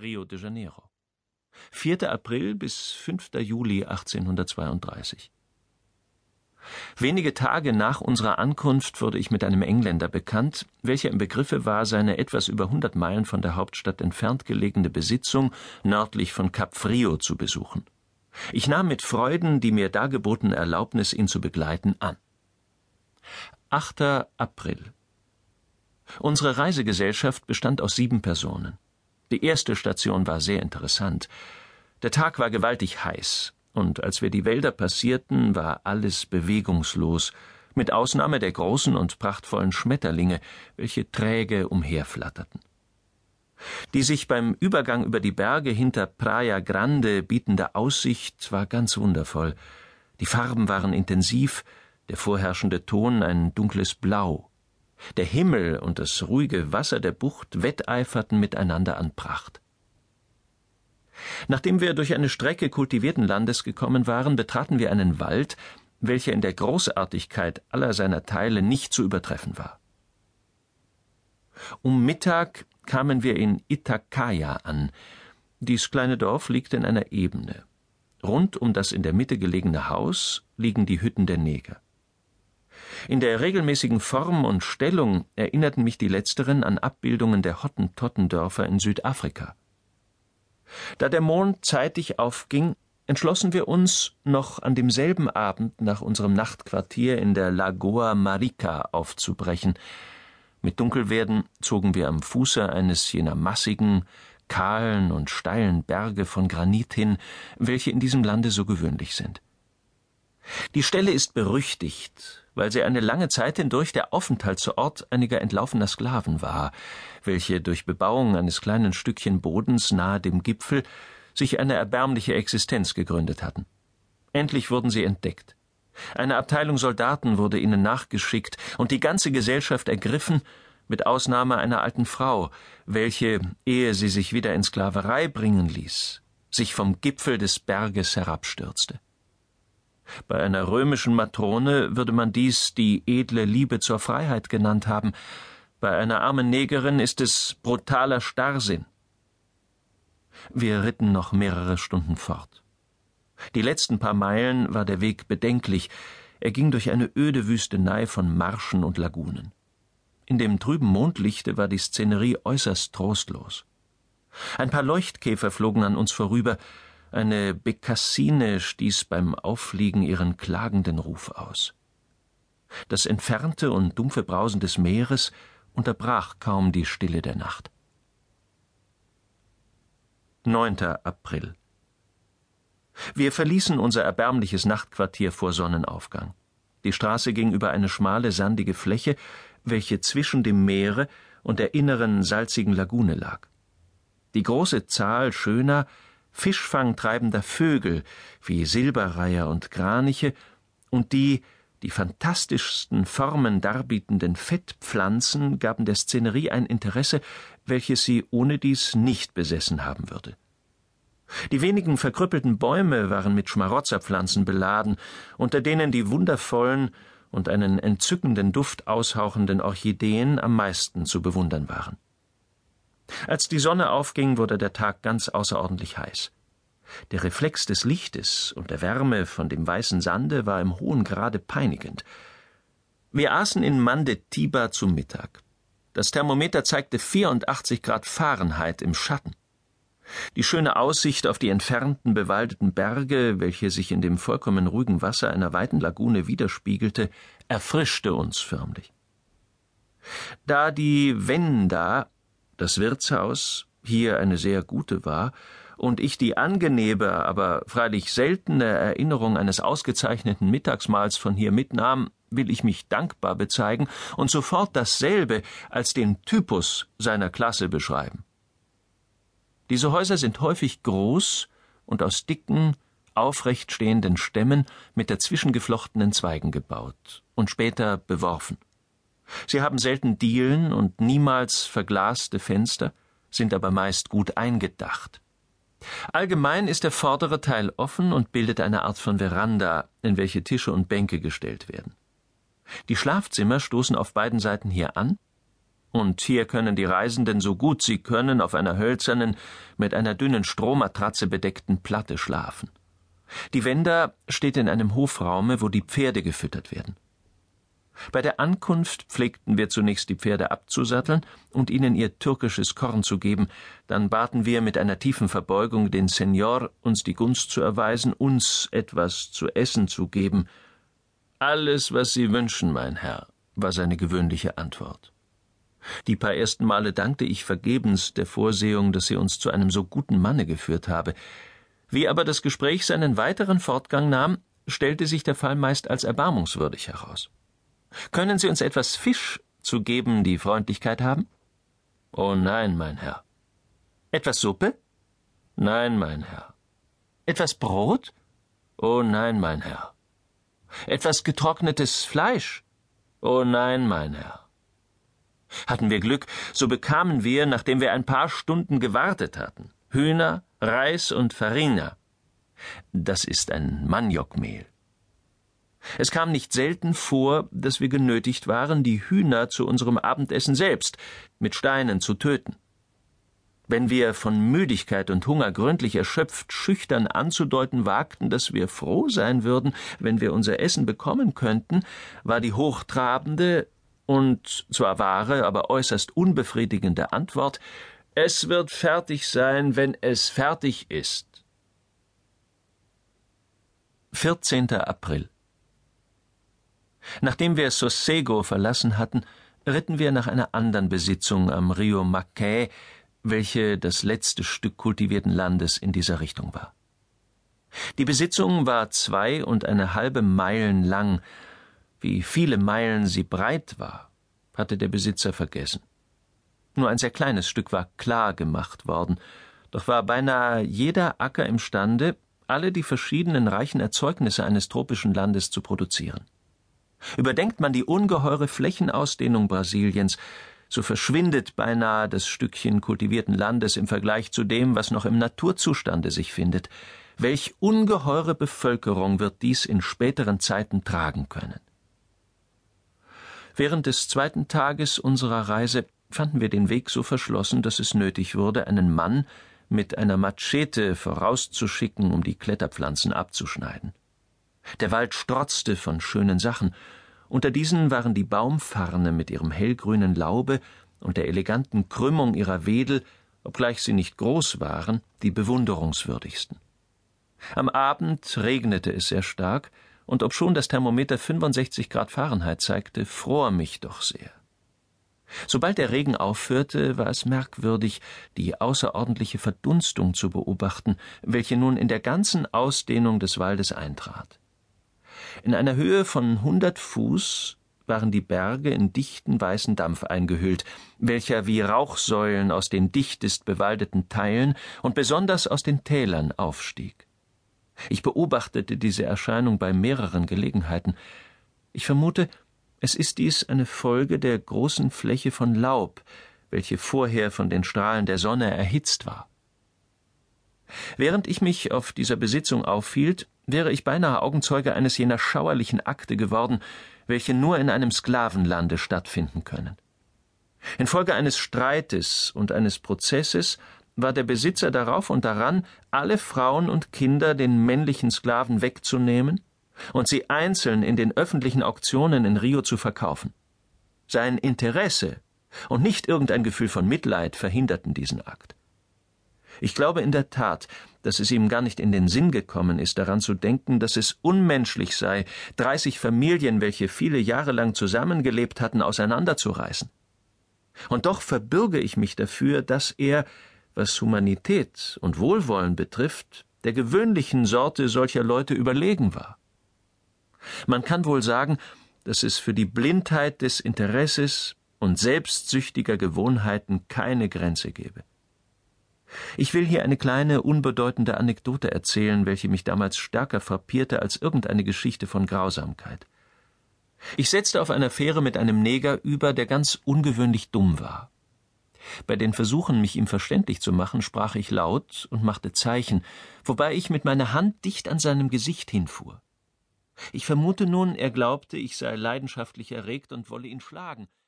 Rio de Janeiro. 4. April bis 5. Juli 1832. Wenige Tage nach unserer Ankunft wurde ich mit einem Engländer bekannt, welcher im Begriffe war, seine etwas über hundert Meilen von der Hauptstadt entfernt gelegene Besitzung nördlich von Kap Frio zu besuchen. Ich nahm mit Freuden die mir dargebotene Erlaubnis, ihn zu begleiten, an. 8. April. Unsere Reisegesellschaft bestand aus sieben Personen. Die erste Station war sehr interessant. Der Tag war gewaltig heiß und als wir die Wälder passierten, war alles bewegungslos, mit Ausnahme der großen und prachtvollen Schmetterlinge, welche träge umherflatterten. Die sich beim Übergang über die Berge hinter Praia Grande bietende Aussicht war ganz wundervoll. Die Farben waren intensiv, der vorherrschende Ton ein dunkles Blau. Der Himmel und das ruhige Wasser der Bucht wetteiferten miteinander an Pracht. Nachdem wir durch eine Strecke kultivierten Landes gekommen waren, betraten wir einen Wald, welcher in der Großartigkeit aller seiner Teile nicht zu übertreffen war. Um Mittag kamen wir in Itakaya an. Dies kleine Dorf liegt in einer Ebene. Rund um das in der Mitte gelegene Haus liegen die Hütten der Neger. In der regelmäßigen Form und Stellung erinnerten mich die letzteren an Abbildungen der Hottentottendörfer in Südafrika. Da der Mond zeitig aufging, entschlossen wir uns, noch an demselben Abend nach unserem Nachtquartier in der Lagoa Marica aufzubrechen. Mit Dunkelwerden zogen wir am Fuße eines jener massigen, kahlen und steilen Berge von Granit hin, welche in diesem Lande so gewöhnlich sind. Die Stelle ist berüchtigt, weil sie eine lange Zeit hindurch der Aufenthaltsort einiger entlaufener Sklaven war, welche durch Bebauung eines kleinen Stückchen Bodens nahe dem Gipfel sich eine erbärmliche Existenz gegründet hatten. Endlich wurden sie entdeckt. Eine Abteilung Soldaten wurde ihnen nachgeschickt und die ganze Gesellschaft ergriffen, mit Ausnahme einer alten Frau, welche, ehe sie sich wieder in Sklaverei bringen ließ, sich vom Gipfel des Berges herabstürzte. Bei einer römischen Matrone würde man dies die edle Liebe zur Freiheit genannt haben, bei einer armen Negerin ist es brutaler Starrsinn. Wir ritten noch mehrere Stunden fort. Die letzten paar Meilen war der Weg bedenklich, er ging durch eine öde Wüstenei von Marschen und Lagunen. In dem trüben Mondlichte war die Szenerie äußerst trostlos. Ein paar Leuchtkäfer flogen an uns vorüber, eine Bekassine stieß beim Auffliegen ihren klagenden Ruf aus. Das entfernte und dumpfe Brausen des Meeres unterbrach kaum die Stille der Nacht. 9. April Wir verließen unser erbärmliches Nachtquartier vor Sonnenaufgang. Die Straße ging über eine schmale, sandige Fläche, welche zwischen dem Meere und der inneren salzigen Lagune lag. Die große Zahl schöner, fischfangtreibender Vögel wie Silberreiher und Kraniche und die die fantastischsten Formen darbietenden Fettpflanzen gaben der Szenerie ein Interesse, welches sie ohne dies nicht besessen haben würde. Die wenigen verkrüppelten Bäume waren mit Schmarotzerpflanzen beladen, unter denen die wundervollen und einen entzückenden Duft aushauchenden Orchideen am meisten zu bewundern waren. Als die Sonne aufging, wurde der Tag ganz außerordentlich heiß. Der Reflex des Lichtes und der Wärme von dem weißen Sande war im hohen Grade peinigend. Wir aßen in Mandetiba zu Mittag. Das Thermometer zeigte 84 Grad Fahrenheit im Schatten. Die schöne Aussicht auf die entfernten bewaldeten Berge, welche sich in dem vollkommen ruhigen Wasser einer weiten Lagune widerspiegelte, erfrischte uns förmlich. Da die Wenda das Wirtshaus hier eine sehr gute war, und ich die angenehme, aber freilich seltene Erinnerung eines ausgezeichneten Mittagsmahls von hier mitnahm, will ich mich dankbar bezeigen und sofort dasselbe als den Typus seiner Klasse beschreiben. Diese Häuser sind häufig groß und aus dicken, aufrecht stehenden Stämmen mit dazwischengeflochtenen Zweigen gebaut und später beworfen. Sie haben selten Dielen und niemals verglaste Fenster, sind aber meist gut eingedacht. Allgemein ist der vordere Teil offen und bildet eine Art von Veranda, in welche Tische und Bänke gestellt werden. Die Schlafzimmer stoßen auf beiden Seiten hier an, und hier können die Reisenden so gut sie können auf einer hölzernen, mit einer dünnen Strohmatratze bedeckten Platte schlafen. Die Wenda steht in einem Hofraume, wo die Pferde gefüttert werden. Bei der Ankunft pflegten wir zunächst die Pferde abzusatteln und ihnen ihr türkisches Korn zu geben, dann baten wir mit einer tiefen Verbeugung den Senior, uns die Gunst zu erweisen, uns etwas zu essen zu geben. Alles, was Sie wünschen, mein Herr, war seine gewöhnliche Antwort. Die paar ersten Male dankte ich vergebens der Vorsehung, dass sie uns zu einem so guten Manne geführt habe. Wie aber das Gespräch seinen weiteren Fortgang nahm, stellte sich der Fall meist als erbarmungswürdig heraus. Können Sie uns etwas Fisch zu geben, die Freundlichkeit haben? Oh nein, mein Herr. Etwas Suppe? Nein, mein Herr. Etwas Brot? Oh nein, mein Herr. Etwas getrocknetes Fleisch? Oh nein, mein Herr. Hatten wir Glück, so bekamen wir, nachdem wir ein paar Stunden gewartet hatten, Hühner, Reis und Farina. Das ist ein Maniokmehl. Es kam nicht selten vor, dass wir genötigt waren, die Hühner zu unserem Abendessen selbst mit Steinen zu töten. Wenn wir von Müdigkeit und Hunger gründlich erschöpft schüchtern anzudeuten wagten, dass wir froh sein würden, wenn wir unser Essen bekommen könnten, war die hochtrabende und zwar wahre, aber äußerst unbefriedigende Antwort Es wird fertig sein, wenn es fertig ist. 14. April Nachdem wir Sossego verlassen hatten, ritten wir nach einer anderen Besitzung am Rio Mackay, welche das letzte Stück kultivierten Landes in dieser Richtung war. Die Besitzung war zwei und eine halbe Meilen lang, wie viele Meilen sie breit war, hatte der Besitzer vergessen. Nur ein sehr kleines Stück war klar gemacht worden, doch war beinahe jeder Acker imstande, alle die verschiedenen reichen Erzeugnisse eines tropischen Landes zu produzieren. Überdenkt man die ungeheure Flächenausdehnung Brasiliens, so verschwindet beinahe das Stückchen kultivierten Landes im Vergleich zu dem, was noch im Naturzustande sich findet. Welch ungeheure Bevölkerung wird dies in späteren Zeiten tragen können? Während des zweiten Tages unserer Reise fanden wir den Weg so verschlossen, dass es nötig wurde, einen Mann mit einer Machete vorauszuschicken, um die Kletterpflanzen abzuschneiden. Der Wald strotzte von schönen Sachen. Unter diesen waren die Baumfarne mit ihrem hellgrünen Laube und der eleganten Krümmung ihrer Wedel, obgleich sie nicht groß waren, die bewunderungswürdigsten. Am Abend regnete es sehr stark, und obschon das Thermometer 65 Grad Fahrenheit zeigte, fror mich doch sehr. Sobald der Regen aufhörte, war es merkwürdig, die außerordentliche Verdunstung zu beobachten, welche nun in der ganzen Ausdehnung des Waldes eintrat. In einer Höhe von hundert Fuß waren die Berge in dichten weißen Dampf eingehüllt, welcher wie Rauchsäulen aus den dichtest bewaldeten Teilen und besonders aus den Tälern aufstieg. Ich beobachtete diese Erscheinung bei mehreren Gelegenheiten. Ich vermute, es ist dies eine Folge der großen Fläche von Laub, welche vorher von den Strahlen der Sonne erhitzt war. Während ich mich auf dieser Besitzung aufhielt, wäre ich beinahe Augenzeuge eines jener schauerlichen Akte geworden, welche nur in einem Sklavenlande stattfinden können. Infolge eines Streites und eines Prozesses war der Besitzer darauf und daran, alle Frauen und Kinder den männlichen Sklaven wegzunehmen und sie einzeln in den öffentlichen Auktionen in Rio zu verkaufen. Sein Interesse und nicht irgendein Gefühl von Mitleid verhinderten diesen Akt. Ich glaube in der Tat, dass es ihm gar nicht in den Sinn gekommen ist, daran zu denken, dass es unmenschlich sei, dreißig Familien, welche viele Jahre lang zusammengelebt hatten, auseinanderzureißen. Und doch verbürge ich mich dafür, dass er, was Humanität und Wohlwollen betrifft, der gewöhnlichen Sorte solcher Leute überlegen war. Man kann wohl sagen, dass es für die Blindheit des Interesses und selbstsüchtiger Gewohnheiten keine Grenze gebe. Ich will hier eine kleine, unbedeutende Anekdote erzählen, welche mich damals stärker frappierte als irgendeine Geschichte von Grausamkeit. Ich setzte auf einer Fähre mit einem Neger über, der ganz ungewöhnlich dumm war. Bei den Versuchen, mich ihm verständlich zu machen, sprach ich laut und machte Zeichen, wobei ich mit meiner Hand dicht an seinem Gesicht hinfuhr. Ich vermute nun, er glaubte, ich sei leidenschaftlich erregt und wolle ihn schlagen.